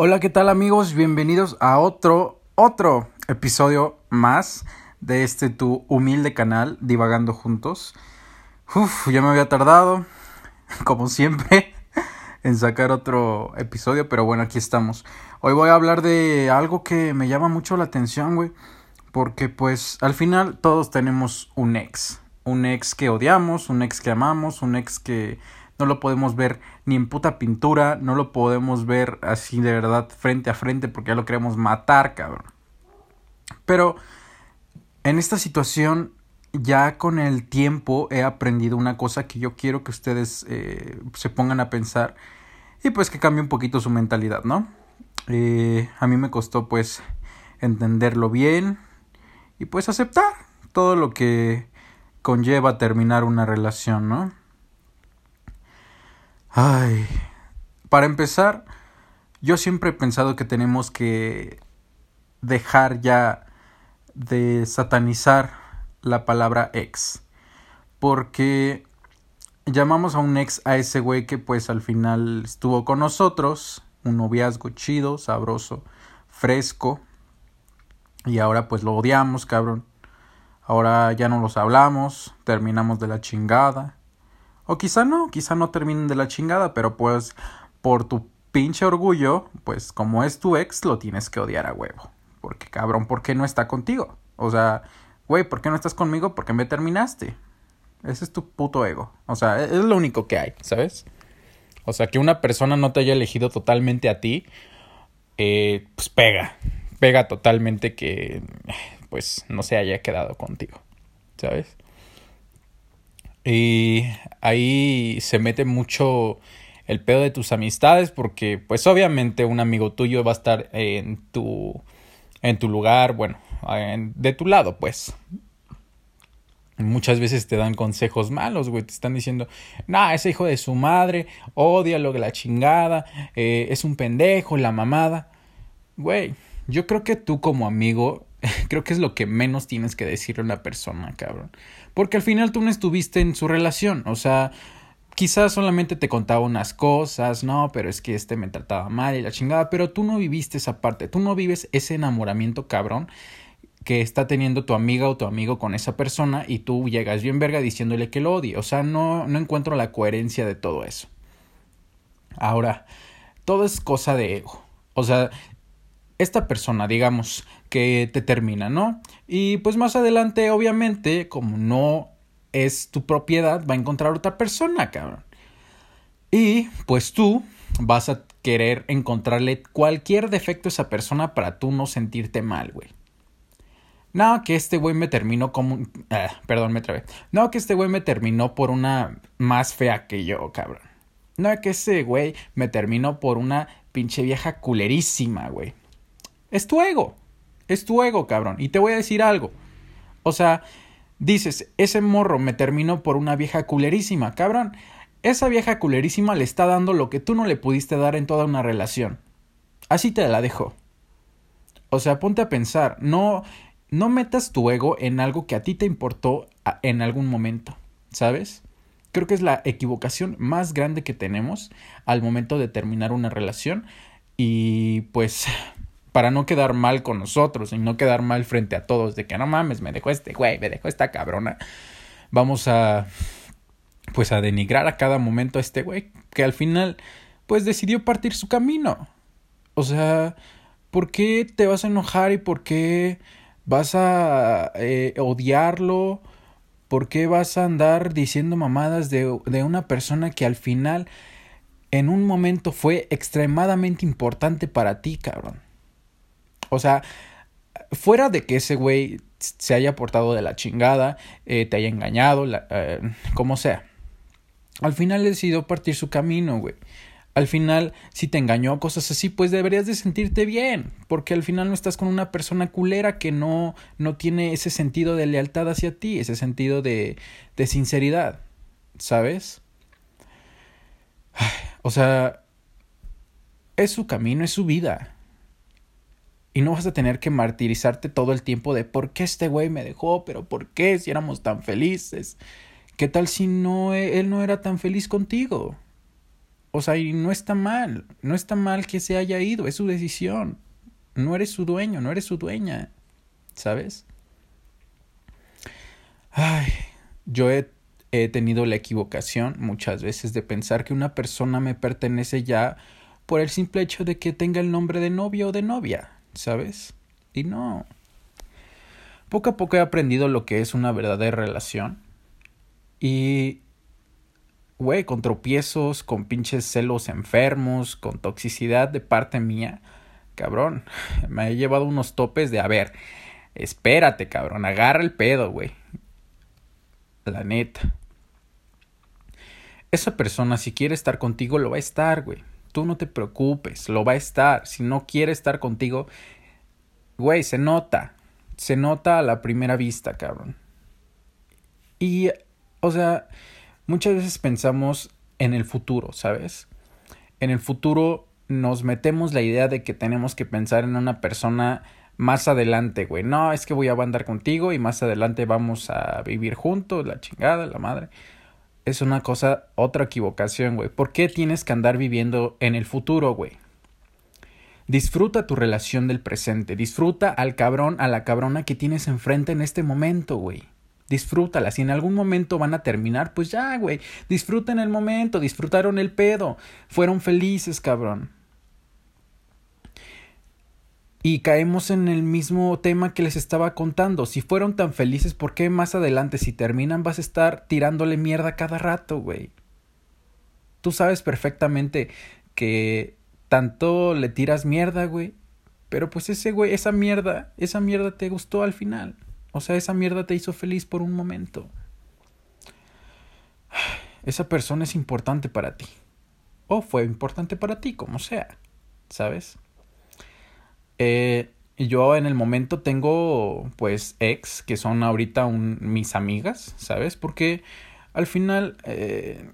Hola, ¿qué tal amigos? Bienvenidos a otro, otro episodio más de este tu humilde canal, Divagando Juntos. Uf, ya me había tardado, como siempre, en sacar otro episodio, pero bueno, aquí estamos. Hoy voy a hablar de algo que me llama mucho la atención, güey, porque pues al final todos tenemos un ex. Un ex que odiamos, un ex que amamos, un ex que no lo podemos ver ni en puta pintura, no lo podemos ver así de verdad frente a frente porque ya lo queremos matar, cabrón. Pero en esta situación ya con el tiempo he aprendido una cosa que yo quiero que ustedes eh, se pongan a pensar y pues que cambie un poquito su mentalidad, ¿no? Eh, a mí me costó pues entenderlo bien y pues aceptar todo lo que conlleva terminar una relación, ¿no? Ay, para empezar, yo siempre he pensado que tenemos que dejar ya de satanizar la palabra ex. Porque llamamos a un ex a ese güey que pues al final estuvo con nosotros, un noviazgo chido, sabroso, fresco. Y ahora pues lo odiamos, cabrón. Ahora ya no los hablamos, terminamos de la chingada. O quizá no, quizá no terminen de la chingada, pero pues por tu pinche orgullo, pues como es tu ex, lo tienes que odiar a huevo. Porque cabrón, ¿por qué no está contigo? O sea, güey, ¿por qué no estás conmigo? Porque me terminaste. Ese es tu puto ego. O sea, es lo único que hay, ¿sabes? O sea, que una persona no te haya elegido totalmente a ti, eh, pues pega. Pega totalmente que, pues, no se haya quedado contigo, ¿sabes? Y ahí se mete mucho el pedo de tus amistades porque pues obviamente un amigo tuyo va a estar en tu en tu lugar, bueno, de tu lado, pues. Muchas veces te dan consejos malos, güey. Te están diciendo, nah, ese hijo de su madre, odia lo de la chingada, eh, es un pendejo, la mamada. Güey, yo creo que tú como amigo creo que es lo que menos tienes que decirle a una persona, cabrón. Porque al final tú no estuviste en su relación, o sea, quizás solamente te contaba unas cosas, no, pero es que este me trataba mal y la chingada, pero tú no viviste esa parte, tú no vives ese enamoramiento, cabrón, que está teniendo tu amiga o tu amigo con esa persona y tú llegas bien verga diciéndole que lo odie, o sea, no, no encuentro la coherencia de todo eso. Ahora, todo es cosa de ego. O sea, esta persona, digamos, que te termina, ¿no? Y pues más adelante, obviamente, como no es tu propiedad, va a encontrar otra persona, cabrón. Y pues tú vas a querer encontrarle cualquier defecto a esa persona para tú no sentirte mal, güey. No, que este güey me terminó como... Ah, perdón, me trabé. No, que este güey me terminó por una más fea que yo, cabrón. No, que ese güey me terminó por una pinche vieja culerísima, güey. Es tu ego. Es tu ego, cabrón. Y te voy a decir algo. O sea, dices, ese morro me terminó por una vieja culerísima, cabrón. Esa vieja culerísima le está dando lo que tú no le pudiste dar en toda una relación. Así te la dejo. O sea, ponte a pensar, no no metas tu ego en algo que a ti te importó en algún momento, ¿sabes? Creo que es la equivocación más grande que tenemos al momento de terminar una relación y pues para no quedar mal con nosotros y no quedar mal frente a todos de que no mames, me dejó este güey, me dejó esta cabrona. Vamos a pues a denigrar a cada momento a este güey que al final pues decidió partir su camino. O sea, ¿por qué te vas a enojar y por qué vas a eh, odiarlo? ¿Por qué vas a andar diciendo mamadas de, de una persona que al final en un momento fue extremadamente importante para ti, cabrón? O sea, fuera de que ese güey se haya portado de la chingada, eh, te haya engañado, eh, como sea. Al final decidió partir su camino, güey. Al final, si te engañó, cosas así, pues deberías de sentirte bien, porque al final no estás con una persona culera que no, no tiene ese sentido de lealtad hacia ti, ese sentido de, de sinceridad, ¿sabes? O sea, es su camino, es su vida. Y no vas a tener que martirizarte todo el tiempo de por qué este güey me dejó, pero por qué si éramos tan felices. ¿Qué tal si no e, él no era tan feliz contigo? O sea, y no está mal, no está mal que se haya ido, es su decisión. No eres su dueño, no eres su dueña, ¿sabes? Ay, yo he, he tenido la equivocación muchas veces de pensar que una persona me pertenece ya por el simple hecho de que tenga el nombre de novio o de novia, ¿sabes? Y no. Poco a poco he aprendido lo que es una verdadera relación. Y güey, con tropiezos, con pinches celos enfermos, con toxicidad de parte mía, cabrón, me he llevado unos topes de, a ver, espérate, cabrón, agarra el pedo, güey. La neta. Esa persona, si quiere estar contigo, lo va a estar, güey. Tú no te preocupes, lo va a estar. Si no quiere estar contigo, güey, se nota. Se nota a la primera vista, cabrón. Y, o sea, muchas veces pensamos en el futuro, ¿sabes? En el futuro nos metemos la idea de que tenemos que pensar en una persona más adelante, güey. No, es que voy a andar contigo y más adelante vamos a vivir juntos, la chingada, la madre. Es una cosa, otra equivocación, güey. ¿Por qué tienes que andar viviendo en el futuro, güey? Disfruta tu relación del presente. Disfruta al cabrón, a la cabrona que tienes enfrente en este momento, güey. Disfrútala. Si en algún momento van a terminar, pues ya, güey. Disfruten el momento, disfrutaron el pedo. Fueron felices, cabrón. Y caemos en el mismo tema que les estaba contando. Si fueron tan felices, ¿por qué más adelante, si terminan, vas a estar tirándole mierda cada rato, güey? Tú sabes perfectamente que tanto le tiras mierda, güey. Pero pues ese güey, esa mierda, esa mierda te gustó al final. O sea, esa mierda te hizo feliz por un momento. Esa persona es importante para ti. O fue importante para ti, como sea. ¿Sabes? Eh, yo en el momento tengo, pues, ex, que son ahorita mis amigas, ¿sabes? Porque al final, eh,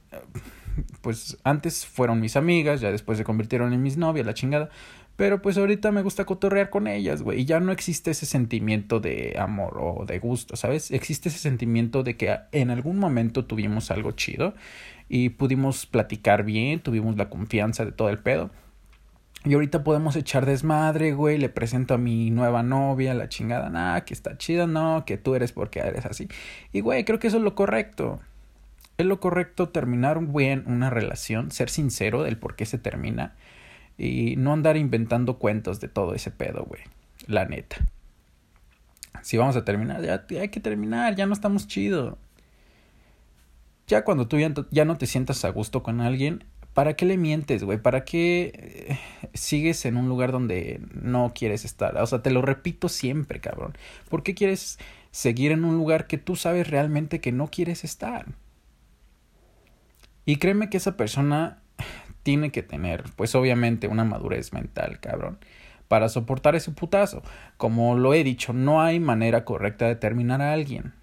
pues, antes fueron mis amigas, ya después se convirtieron en mis novias, la chingada. Pero pues ahorita me gusta cotorrear con ellas, güey. Y ya no existe ese sentimiento de amor o de gusto, ¿sabes? Existe ese sentimiento de que en algún momento tuvimos algo chido y pudimos platicar bien, tuvimos la confianza de todo el pedo. Y ahorita podemos echar desmadre, güey. Le presento a mi nueva novia, la chingada, nah, que está chida, no, que tú eres porque eres así. Y, güey, creo que eso es lo correcto. Es lo correcto terminar bien una relación, ser sincero del por qué se termina y no andar inventando cuentos de todo ese pedo, güey. La neta. Si vamos a terminar, ya hay que terminar, ya no estamos chido. Ya cuando tú ya, no te sientas a gusto con alguien, ¿para qué le mientes, güey? ¿Para qué eh, sigues en un lugar donde no quieres estar? O sea, te lo repito siempre, cabrón. ¿Por qué quieres seguir en un lugar que tú sabes realmente que no quieres estar? Y créeme que esa persona tiene que tener, pues obviamente, una madurez mental, cabrón, para soportar ese putazo. Como lo he dicho, no hay manera correcta de terminar a alguien.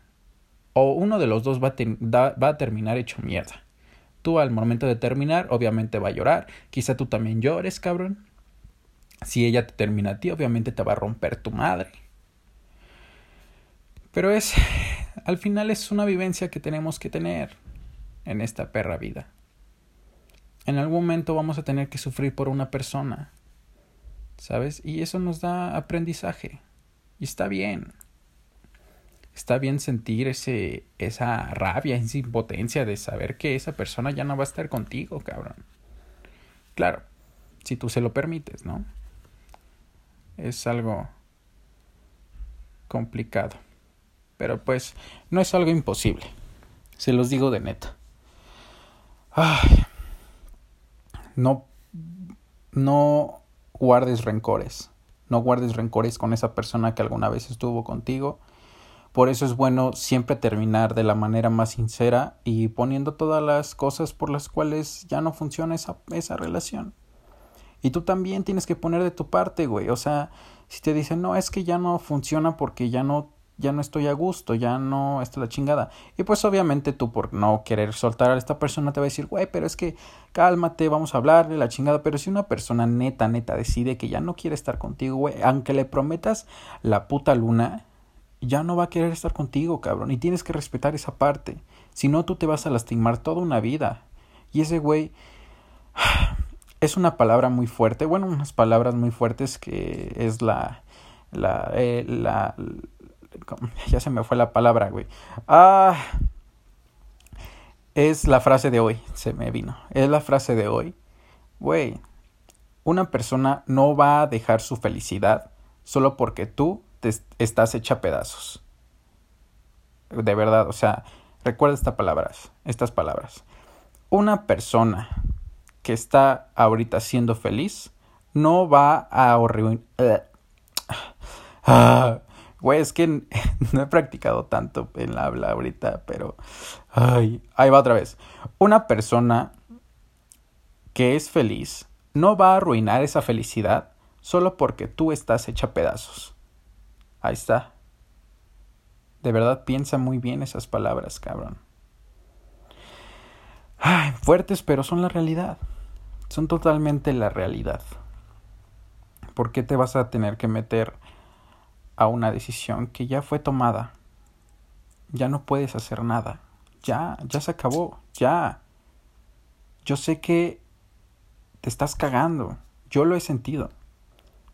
O uno de los dos va a, va a terminar hecho mierda. Tú al momento de terminar, obviamente va a llorar. Quizá tú también llores, cabrón. Si ella te termina a ti, obviamente te va a romper tu madre. Pero es, al final es una vivencia que tenemos que tener en esta perra vida. En algún momento vamos a tener que sufrir por una persona, ¿sabes? Y eso nos da aprendizaje. Y está bien. Está bien sentir ese, esa rabia, esa impotencia de saber que esa persona ya no va a estar contigo, cabrón. Claro, si tú se lo permites, ¿no? Es algo complicado. Pero pues no es algo imposible. Se los digo de neta. Ay, no, no guardes rencores. No guardes rencores con esa persona que alguna vez estuvo contigo. Por eso es bueno siempre terminar de la manera más sincera y poniendo todas las cosas por las cuales ya no funciona esa, esa relación. Y tú también tienes que poner de tu parte, güey. O sea, si te dicen, no, es que ya no funciona porque ya no ya no estoy a gusto, ya no está la chingada. Y pues obviamente tú por no querer soltar a esta persona te va a decir, güey, pero es que cálmate, vamos a hablarle la chingada. Pero si una persona neta, neta decide que ya no quiere estar contigo, güey, aunque le prometas la puta luna, ya no va a querer estar contigo, cabrón. Y tienes que respetar esa parte. Si no, tú te vas a lastimar toda una vida. Y ese güey Es una palabra muy fuerte, bueno, unas palabras muy fuertes que es la, la, eh, la, ya se me fue la palabra, güey. Ah, es la frase de hoy, se me vino. Es la frase de hoy. Güey, una persona no va a dejar su felicidad solo porque tú estás hecha pedazos. De verdad, o sea, recuerda estas palabras, estas palabras. Una persona que está ahorita siendo feliz no va a ah, güey, es que no he practicado tanto en la habla ahorita, pero ay, ahí va otra vez. Una persona que es feliz no va a arruinar esa felicidad solo porque tú estás hecha pedazos. Ahí está. De verdad piensa muy bien esas palabras, cabrón. Ay, fuertes, pero son la realidad. Son totalmente la realidad. ¿Por qué te vas a tener que meter a una decisión que ya fue tomada? Ya no puedes hacer nada. Ya, ya se acabó. Ya. Yo sé que te estás cagando. Yo lo he sentido.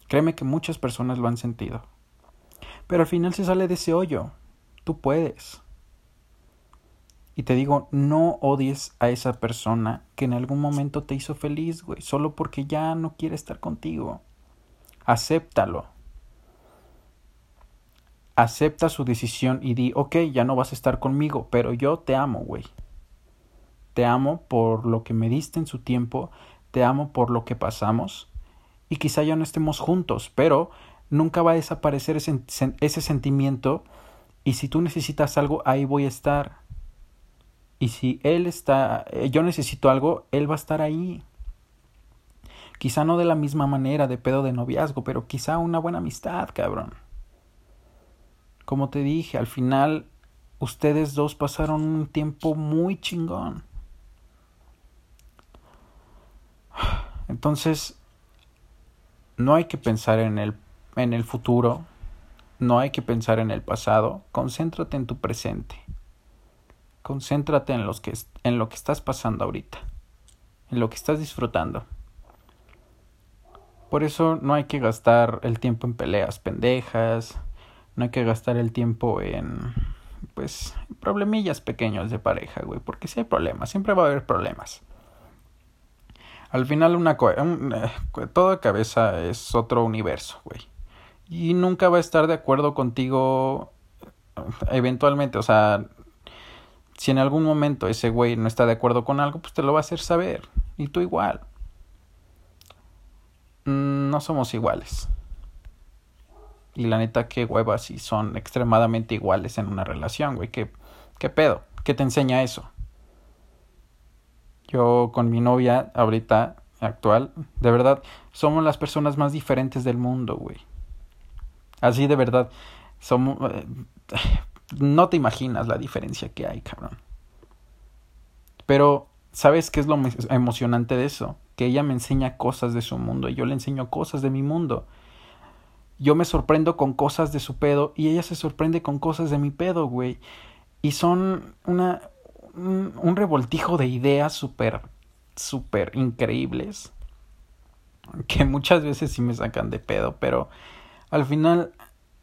Créeme que muchas personas lo han sentido. Pero al final se sale de ese hoyo. Tú puedes. Y te digo, no odies a esa persona que en algún momento te hizo feliz, güey, solo porque ya no quiere estar contigo. Acéptalo. Acepta su decisión y di, ok, ya no vas a estar conmigo, pero yo te amo, güey. Te amo por lo que me diste en su tiempo, te amo por lo que pasamos, y quizá ya no estemos juntos, pero nunca va a desaparecer ese, ese sentimiento y si tú necesitas algo, ahí voy a estar. Y si él está, eh, yo necesito algo, él va a estar ahí. Quizá no de la misma manera de pedo de noviazgo, pero quizá una buena amistad, cabrón. Como te dije, al final ustedes dos pasaron un tiempo muy chingón. Entonces, no hay que pensar en el, en el futuro, no hay que pensar en el pasado, concéntrate en tu presente. Concéntrate en, que, en lo que estás pasando ahorita, en lo que estás disfrutando. Por eso no hay que gastar el tiempo en peleas pendejas, no hay que gastar el tiempo en, pues, problemillas pequeños de pareja, güey, porque si hay problemas, siempre va a haber problemas. Al final una un, eh, cabeza es otro universo, güey y nunca va a estar de acuerdo contigo eventualmente, o sea, si en algún momento ese güey no está de acuerdo con algo, pues te lo va a hacer saber. Y tú igual. Mm, no somos iguales. Y la neta, qué huevas si son extremadamente iguales en una relación, güey. ¿Qué, ¿Qué pedo? ¿Qué te enseña eso? Yo con mi novia ahorita actual, de verdad, somos las personas más diferentes del mundo, güey. Así de verdad, somos... Eh, no te imaginas la diferencia que hay, cabrón. Pero, ¿sabes qué es lo emocionante de eso? Que ella me enseña cosas de su mundo y yo le enseño cosas de mi mundo. Yo me sorprendo con cosas de su pedo y ella se sorprende con cosas de mi pedo, güey. Y son una, un, un revoltijo de ideas súper, súper increíbles. Que muchas veces sí me sacan de pedo, pero al final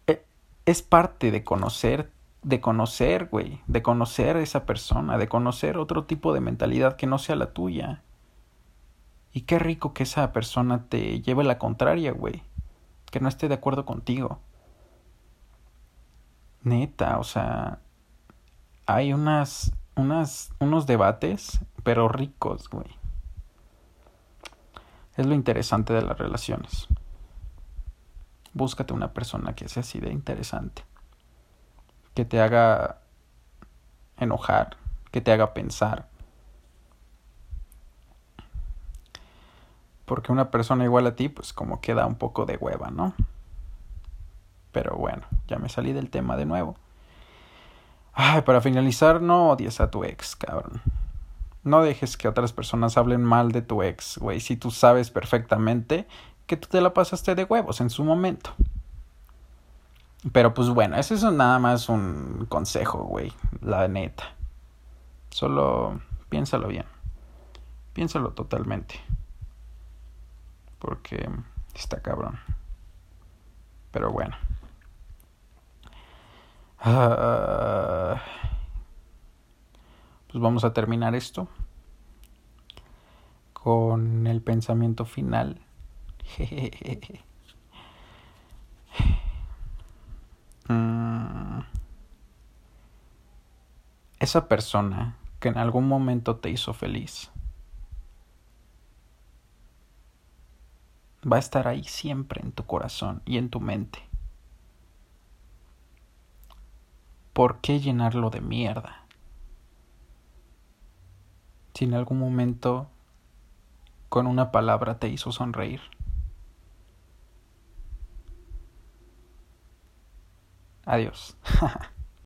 eh, es parte de conocer, de conocer, güey, de conocer a esa persona, de conocer otro tipo de mentalidad que no sea la tuya. Y qué rico que esa persona te lleve la contraria, güey, que no esté de acuerdo contigo. Neta, o sea, hay unas, unas, unos debates, pero ricos, güey. Es lo interesante de las relaciones búscate una persona que sea así de interesante, que te haga enojar, que te haga pensar. Porque una persona igual a ti, pues como queda un poco de hueva, ¿no? Pero bueno, ya me salí del tema de nuevo. Ay, para finalizar, no odies a tu ex, cabrón. No dejes que otras personas hablen mal de tu ex, güey. Si tú sabes perfectamente que tú te la pasaste de huevos en su momento. Pero pues bueno, ese es nada más un consejo, güey, la neta. Solo piénsalo bien. Piénsalo totalmente. Porque está cabrón. Pero bueno. Ah, pues vamos a terminar esto con el pensamiento final. Esa persona que en algún momento te hizo feliz va a estar ahí siempre en tu corazón y en tu mente. ¿Por qué llenarlo de mierda? Si en algún momento con una palabra te hizo sonreír. Adiós.